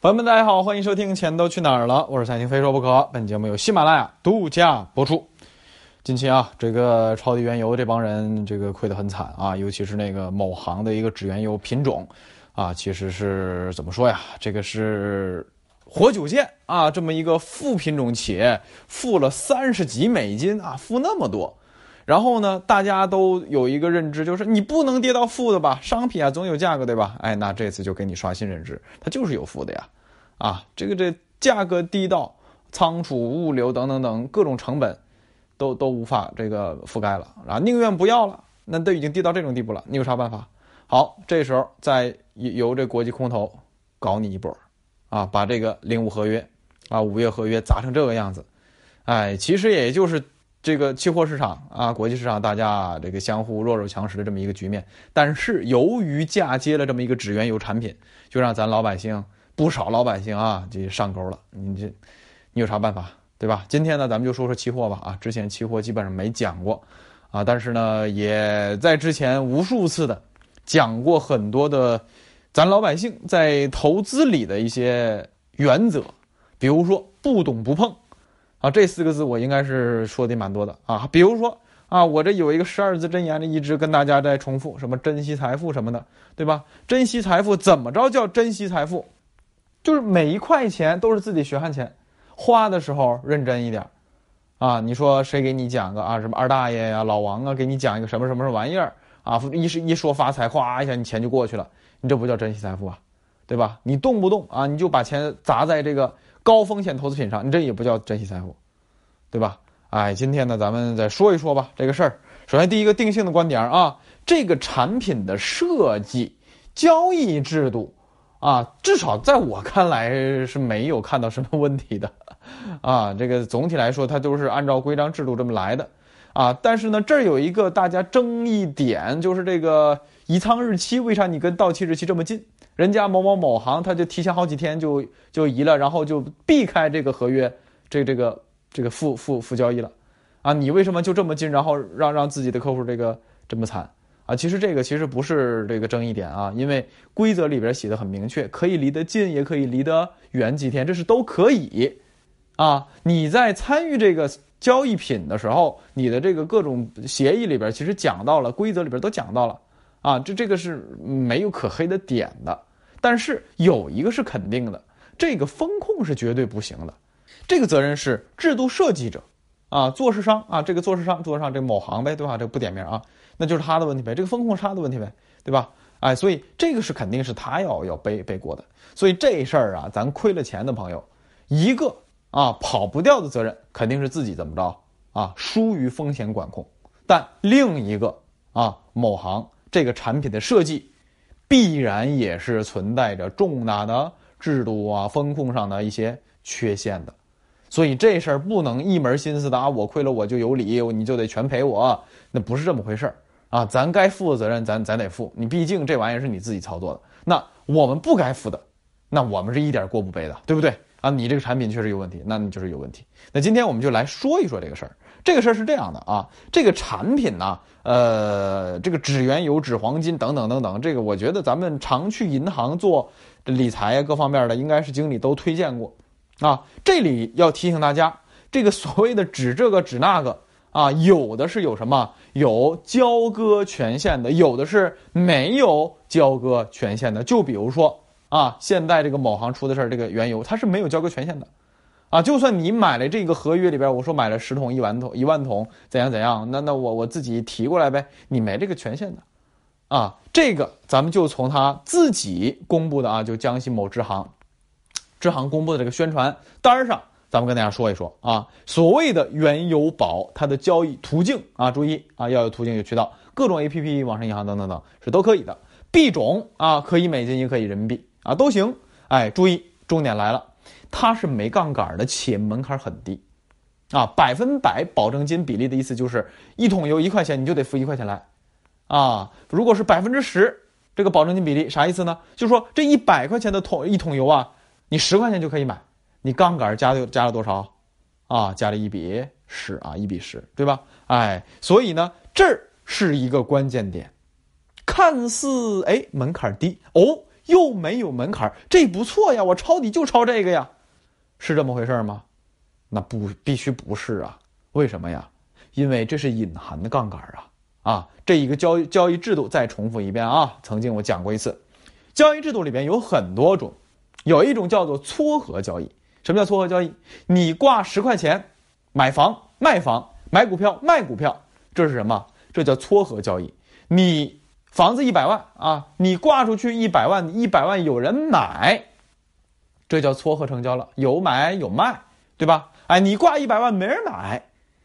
朋友们，大家好，欢迎收听《钱都去哪儿了》，我是财经非说不可。本节目由喜马拉雅独家播出。近期啊，这个超级原油这帮人，这个亏得很惨啊，尤其是那个某行的一个纸原油品种，啊，其实是怎么说呀？这个是活久见啊，这么一个副品种企业，付了三十几美金啊，付那么多。然后呢，大家都有一个认知，就是你不能跌到负的吧？商品啊，总有价格对吧？哎，那这次就给你刷新认知，它就是有负的呀，啊，这个这价格低到仓储、物流等等等各种成本，都都无法这个覆盖了啊，宁愿不要了，那都已经低到这种地步了，你有啥办法？好，这时候再由这国际空头搞你一波，啊，把这个零五合约啊，五月合约砸成这个样子，哎，其实也就是。这个期货市场啊，国际市场，大家这个相互弱肉强食的这么一个局面，但是由于嫁接了这么一个纸原油产品，就让咱老百姓不少老百姓啊，这上钩了。你这，你有啥办法，对吧？今天呢，咱们就说说期货吧。啊，之前期货基本上没讲过，啊，但是呢，也在之前无数次的讲过很多的咱老百姓在投资里的一些原则，比如说不懂不碰。啊，这四个字我应该是说的蛮多的啊。比如说啊，我这有一个十二字真言的，一直跟大家在重复，什么珍惜财富什么的，对吧？珍惜财富怎么着叫珍惜财富？就是每一块钱都是自己血汗钱，花的时候认真一点啊。你说谁给你讲个啊？什么二大爷呀、老王啊，给你讲一个什么什么玩意儿啊？一是一说发财，哗一下你钱就过去了，你这不叫珍惜财富啊，对吧？你动不动啊，你就把钱砸在这个。高风险投资品上，你这也不叫珍惜财富，对吧？哎，今天呢，咱们再说一说吧这个事儿。首先，第一个定性的观点啊，这个产品的设计、交易制度啊，至少在我看来是没有看到什么问题的 啊。这个总体来说，它都是按照规章制度这么来的啊。但是呢，这儿有一个大家争议点，就是这个移仓日期，为啥你跟到期日期这么近？人家某某某行，他就提前好几天就就移了，然后就避开这个合约，这这个这个负负负交易了，啊，你为什么就这么近，然后让让自己的客户这个这么惨啊？其实这个其实不是这个争议点啊，因为规则里边写的很明确，可以离得近，也可以离得远几天，这是都可以，啊，你在参与这个交易品的时候，你的这个各种协议里边其实讲到了，规则里边都讲到了，啊，这这个是没有可黑的点的。但是有一个是肯定的，这个风控是绝对不行的，这个责任是制度设计者，啊，做市商啊，这个做市商做上这某行呗，对吧？这不点名啊，那就是他的问题呗，这个风控是他的问题呗，对吧？哎，所以这个是肯定是他要要背背锅的。所以这事儿啊，咱亏了钱的朋友，一个啊跑不掉的责任肯定是自己怎么着啊，疏于风险管控。但另一个啊，某行这个产品的设计。必然也是存在着重大的制度啊、风控上的一些缺陷的，所以这事儿不能一门心思的啊，我亏了我就有理，你就得全赔我，那不是这么回事儿啊。咱该负的责任，咱咱得负。你毕竟这玩意儿是你自己操作的，那我们不该负的，那我们是一点过不背的，对不对啊？你这个产品确实有问题，那你就是有问题。那今天我们就来说一说这个事儿。这个事儿是这样的啊，这个产品呢，呃，这个纸原油、纸黄金等等等等，这个我觉得咱们常去银行做理财，各方面的应该是经理都推荐过啊。这里要提醒大家，这个所谓的纸这个纸那个啊，有的是有什么有交割权限的，有的是没有交割权限的。就比如说啊，现在这个某行出的事儿，这个原油它是没有交割权限的。啊，就算你买了这个合约里边，我说买了十桶一万桶一万桶怎样怎样，那那我我自己提过来呗，你没这个权限的，啊，这个咱们就从他自己公布的啊，就江西某支行，支行公布的这个宣传单上，咱们跟大家说一说啊，所谓的原油宝它的交易途径啊，注意啊，要有途径有渠道，各种 A P P、网上银行等等等是都可以的，币种啊可以美金也可以人民币啊都行，哎，注意重点来了。它是没杠杆的，且门槛很低，啊，百分百保证金比例的意思就是一桶油一块钱，你就得付一块钱来，啊，如果是百分之十这个保证金比例，啥意思呢？就说这一百块钱的桶一桶油啊，你十块钱就可以买，你杠杆加了加了多少？啊，加了一比十啊，一比十，对吧？哎，所以呢，这是一个关键点，看似哎门槛低哦，又没有门槛，这不错呀，我抄底就抄这个呀，是这么回事吗？那不必须不是啊？为什么呀？因为这是隐含的杠杆啊！啊，这一个交易交易制度再重复一遍啊！曾经我讲过一次，交易制度里边有很多种，有一种叫做撮合交易。什么叫撮合交易？你挂十块钱买房卖房，买股票卖股票，这是什么？这叫撮合交易。你房子一百万啊，你挂出去一百万，一百万有人买，这叫撮合成交了，有买有卖，对吧？哎，你挂一百万没人买，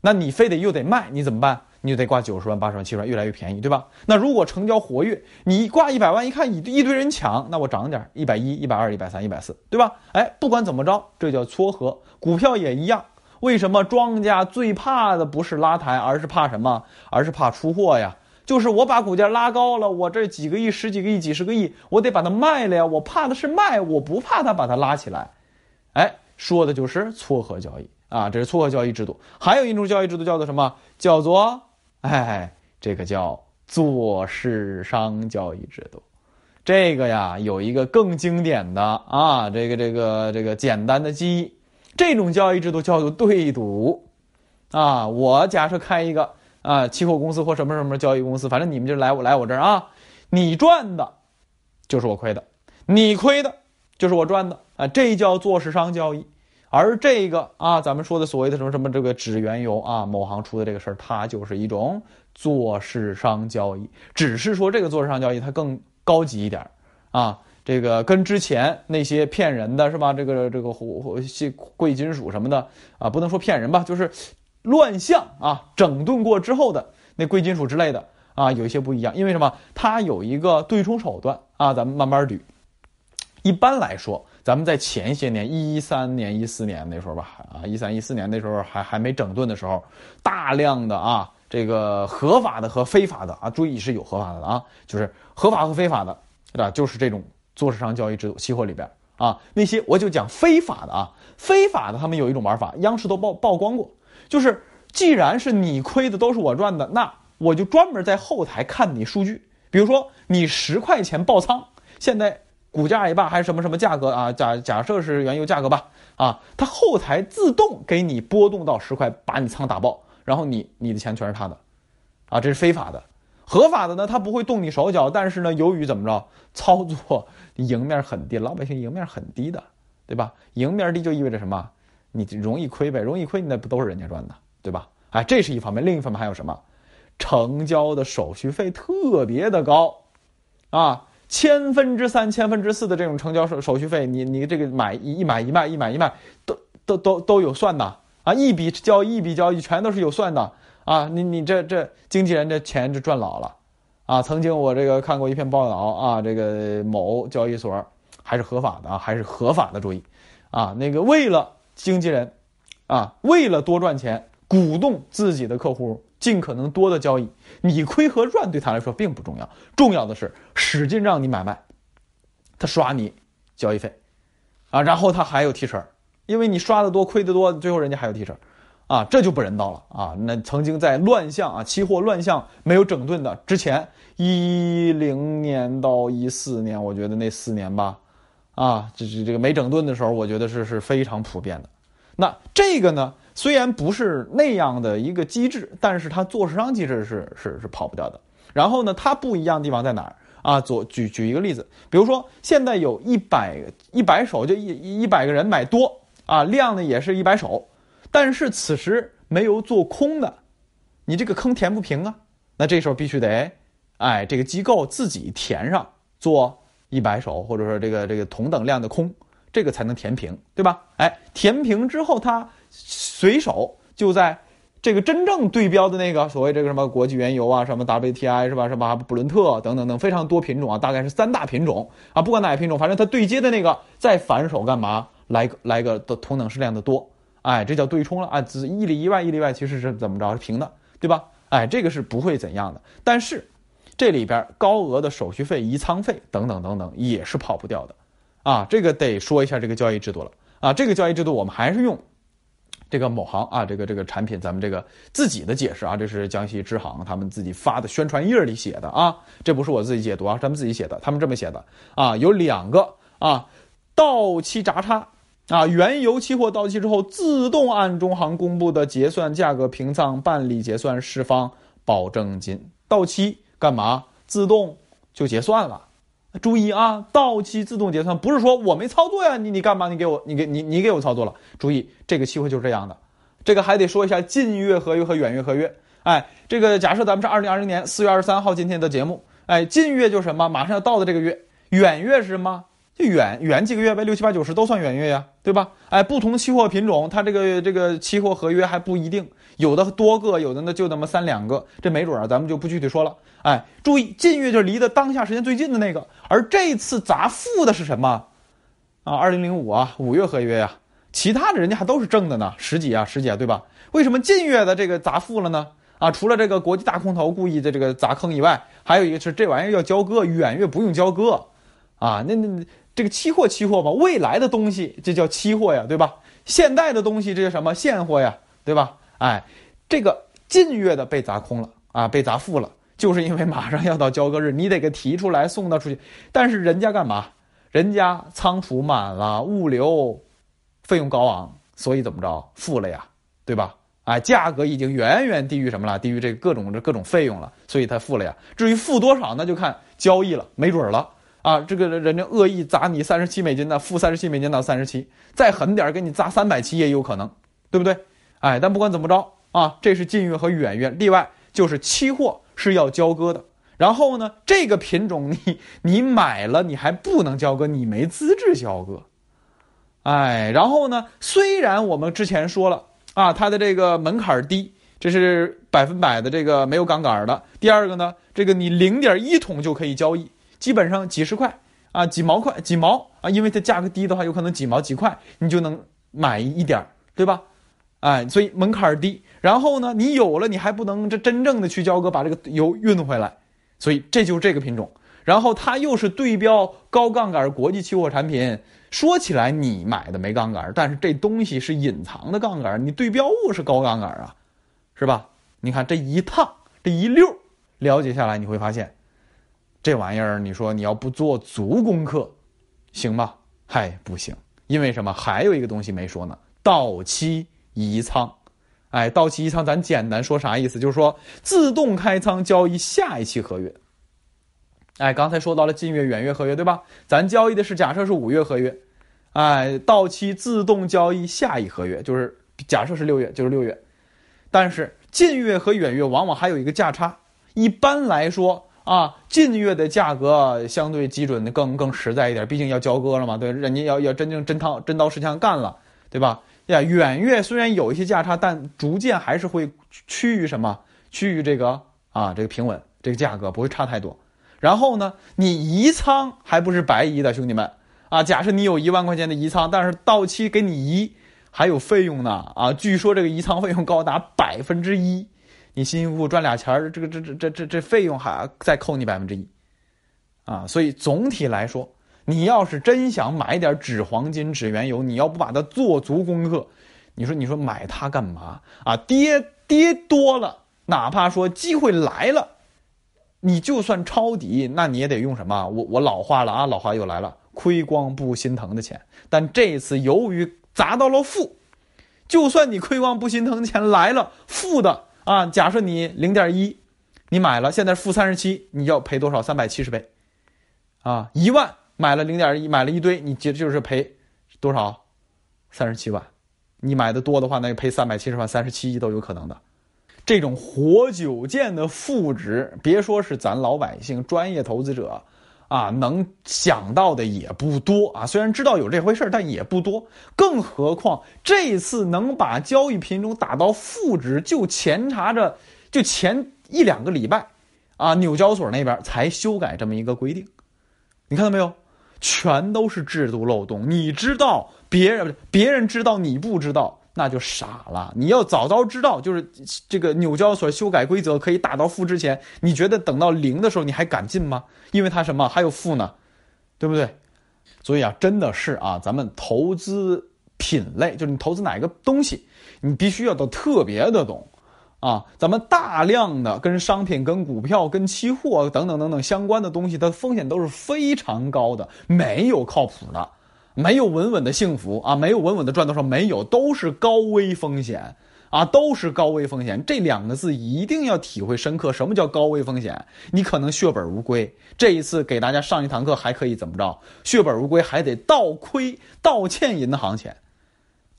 那你非得又得卖，你怎么办？你就得挂九十万、八十万、七十万，越来越便宜，对吧？那如果成交活跃，你挂一百万，一看一一堆人抢，那我涨点，一百一、一百二、一百三、一百四，对吧？哎，不管怎么着，这叫撮合。股票也一样，为什么庄家最怕的不是拉抬，而是怕什么？而是怕出货呀。就是我把股价拉高了，我这几个亿、十几个亿、几十个亿，我得把它卖了呀。我怕的是卖，我不怕它把它拉起来。哎。说的就是撮合交易啊，这是撮合交易制度。还有一种交易制度叫做什么？叫做哎，这个叫做市商交易制度。这个呀，有一个更经典的啊，这个这个这个简单的记忆。这种交易制度叫做对赌啊。我假设开一个啊期货公司或什么什么交易公司，反正你们就来我来我这儿啊，你赚的，就是我亏的；你亏的。就是我赚的啊，这叫做市商交易，而这个啊，咱们说的所谓的什么什么这个纸原油啊，某行出的这个事儿，它就是一种做市商交易，只是说这个做市商交易它更高级一点啊，这个跟之前那些骗人的是吧？这个这个贵金属什么的啊，不能说骗人吧，就是乱象啊，整顿过之后的那贵金属之类的啊，有一些不一样，因为什么？它有一个对冲手段啊，咱们慢慢捋。一般来说，咱们在前些年，一三年、一四年那时候吧，啊，一三一四年那时候还还没整顿的时候，大量的啊，这个合法的和非法的啊，注意是有合法的啊，就是合法和非法的，对吧？就是这种做市商交易制度，期货里边啊，那些我就讲非法的啊，非法的他们有一种玩法，央视都曝曝光过，就是既然是你亏的都是我赚的，那我就专门在后台看你数据，比如说你十块钱爆仓，现在。股价也罢，还是什么什么价格啊？假假设是原油价格吧，啊，它后台自动给你波动到十块，把你仓打爆，然后你你的钱全是他的，啊，这是非法的。合法的呢，他不会动你手脚，但是呢，由于怎么着，操作 赢面很低，老百姓赢面很低的，对吧？赢面低就意味着什么？你容易亏呗，容易亏那不都是人家赚的，对吧？哎，这是一方面，另一方面还有什么？成交的手续费特别的高，啊。千分之三、千分之四的这种成交手手续费，你你这个买一买一卖一买一卖，都都都都有算的啊！一笔交易一笔交易全都是有算的啊！你你这这经纪人这钱就赚老了啊！曾经我这个看过一篇报道啊，这个某交易所还是合法的啊，还是合法的，注意啊，那个为了经纪人啊，为了多赚钱，鼓动自己的客户。尽可能多的交易，你亏和赚对他来说并不重要，重要的是使劲让你买卖，他刷你交易费，啊，然后他还有提成，因为你刷的多亏的多，最后人家还有提成，啊，这就不人道了啊！那曾经在乱象啊，期货乱象没有整顿的之前，一零年到一四年，我觉得那四年吧，啊，这这这个没整顿的时候，我觉得是是非常普遍的。那这个呢？虽然不是那样的一个机制，但是它做市商机制是是是跑不掉的。然后呢，它不一样的地方在哪儿啊？做举举一个例子，比如说现在有一百一百手，就一一百个人买多啊，量呢也是一百手，但是此时没有做空的，你这个坑填不平啊。那这时候必须得，哎，这个机构自己填上做一百手，或者说这个这个同等量的空，这个才能填平，对吧？哎，填平之后它。随手就在这个真正对标的那个所谓这个什么国际原油啊，什么 WTI 是吧？什么布伦特等等等非常多品种啊，大概是三大品种啊，不管哪个品种，反正它对接的那个再反手干嘛？来个来个的同等式量的多，哎，这叫对冲了啊！只一里一外，一里外其实是怎么着？是平的，对吧？哎，这个是不会怎样的。但是这里边高额的手续费、移仓费等等等等也是跑不掉的啊！这个得说一下这个交易制度了啊！这个交易制度我们还是用。这个某行啊，这个这个产品，咱们这个自己的解释啊，这是江西支行他们自己发的宣传页里写的啊，这不是我自己解读啊，他们自己写的，他们这么写的啊，有两个啊，到期闸差啊，原油期货到期之后自动按中行公布的结算价格平仓办理结算释放保证金，到期干嘛？自动就结算了。注意啊，到期自动结算不是说我没操作呀，你你干嘛？你给我，你给你你给我操作了。注意，这个期货就是这样的。这个还得说一下近月合约和远月合约。哎，这个假设咱们是二零二零年四月二十三号今天的节目。哎，近月就是什么？马上要到的这个月。远月是什么？就远远几个月呗，六七八九十都算远月呀，对吧？哎，不同期货品种，它这个这个期货合约还不一定，有的多个，有的呢就那么三两个，这没准啊，咱们就不具体说了。哎，注意，近月就是离的当下时间最近的那个，而这次砸负的是什么？啊，二零零五啊，五月合约呀，其他的人家还都是正的呢，十几啊，十几啊，对吧？为什么近月的这个砸负了呢？啊，除了这个国际大空头故意的这个砸坑以外，还有一个是这玩意儿要交割，远月不用交割，啊，那那。这个期货，期货嘛，未来的东西这叫期货呀，对吧？现代的东西这叫什么现货呀，对吧？哎，这个近月的被砸空了啊，被砸负了，就是因为马上要到交割日，你得给提出来送到出去。但是人家干嘛？人家仓储满了，物流费用高昂，所以怎么着负了呀，对吧？哎，价格已经远远低于什么了？低于这各种这各种费用了，所以他负了呀。至于负多少，那就看交易了，没准了。啊，这个人家恶意砸你三十七美金的，负三十七美金到三十七，再狠点给你砸三百七也有可能，对不对？哎，但不管怎么着啊，这是近月和远月，例外就是期货是要交割的。然后呢，这个品种你你买了，你还不能交割，你没资质交割。哎，然后呢，虽然我们之前说了啊，它的这个门槛低，这是百分百的这个没有杠杆的。第二个呢，这个你零点一桶就可以交易。基本上几十块啊，几毛块，几毛啊，因为它价格低的话，有可能几毛几块你就能买一点，对吧？哎，所以门槛低。然后呢，你有了，你还不能这真正的去交割把这个油运回来，所以这就是这个品种。然后它又是对标高杠杆国际期货产品。说起来你买的没杠杆，但是这东西是隐藏的杠杆，你对标物是高杠杆啊，是吧？你看这一趟这一溜了解下来，你会发现。这玩意儿，你说你要不做足功课，行吗？嗨，不行，因为什么？还有一个东西没说呢，到期移仓。哎，到期移仓，咱简单说啥意思？就是说自动开仓交易下一期合约。哎，刚才说到了近月、远月合约，对吧？咱交易的是假设是五月合约，哎，到期自动交易下一合约，就是假设是六月，就是六月。但是近月和远月往往还有一个价差，一般来说。啊，近月的价格相对基准的更更实在一点，毕竟要交割了嘛，对，人家要要真正真刀真刀实枪干了，对吧？呀，远月虽然有一些价差，但逐渐还是会趋于什么？趋于这个啊，这个平稳，这个价格不会差太多。然后呢，你移仓还不是白移的，兄弟们啊！假设你有一万块钱的移仓，但是到期给你移还有费用呢啊！据说这个移仓费用高达百分之一。你辛辛苦苦赚俩钱儿，这个这这这这这费用还再扣你百分之一，啊，所以总体来说，你要是真想买点纸黄金、纸原油，你要不把它做足功课，你说你说买它干嘛啊？跌跌多了，哪怕说机会来了，你就算抄底，那你也得用什么？我我老话了啊，老话又来了，亏光不心疼的钱。但这次由于砸到了负，就算你亏光不心疼的钱来了，负的。啊，假设你零点一，你买了，现在负三十七，你要赔多少？三百七十倍，啊，一万买了零点一，买了一堆，你就就是赔多少？三十七万，你买的多的话，那就赔三百七十万，三十七亿都有可能的。这种活久见的负值，别说是咱老百姓、专业投资者。啊，能想到的也不多啊。虽然知道有这回事但也不多。更何况这次能把交易品种打到负值，就前查着，就前一两个礼拜，啊，纽交所那边才修改这么一个规定。你看到没有？全都是制度漏洞。你知道，别人别人知道，你不知道。那就傻了！你要早早知道，就是这个纽交所修改规则可以打到负之前，你觉得等到零的时候你还敢进吗？因为它什么还有负呢，对不对？所以啊，真的是啊，咱们投资品类，就是你投资哪一个东西，你必须要都特别的懂。啊，咱们大量的跟商品、跟股票、跟期货等等等等相关的东西，它风险都是非常高的，没有靠谱的，没有稳稳的幸福啊，没有稳稳的赚多少，没有，都是高危风险啊，都是高危风险。这两个字一定要体会深刻，什么叫高危风险？你可能血本无归。这一次给大家上一堂课，还可以怎么着？血本无归，还得倒亏、倒欠银行钱，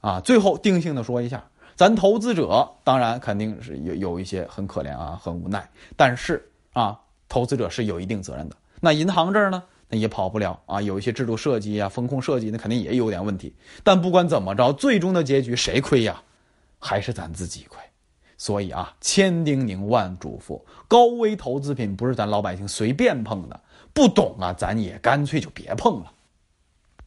啊，最后定性的说一下。咱投资者当然肯定是有有一些很可怜啊，很无奈。但是啊，投资者是有一定责任的。那银行这儿呢，那也跑不了啊，有一些制度设计啊、风控设计，那肯定也有点问题。但不管怎么着，最终的结局谁亏呀？还是咱自己亏。所以啊，千叮咛万嘱咐，高危投资品不是咱老百姓随便碰的，不懂啊，咱也干脆就别碰了。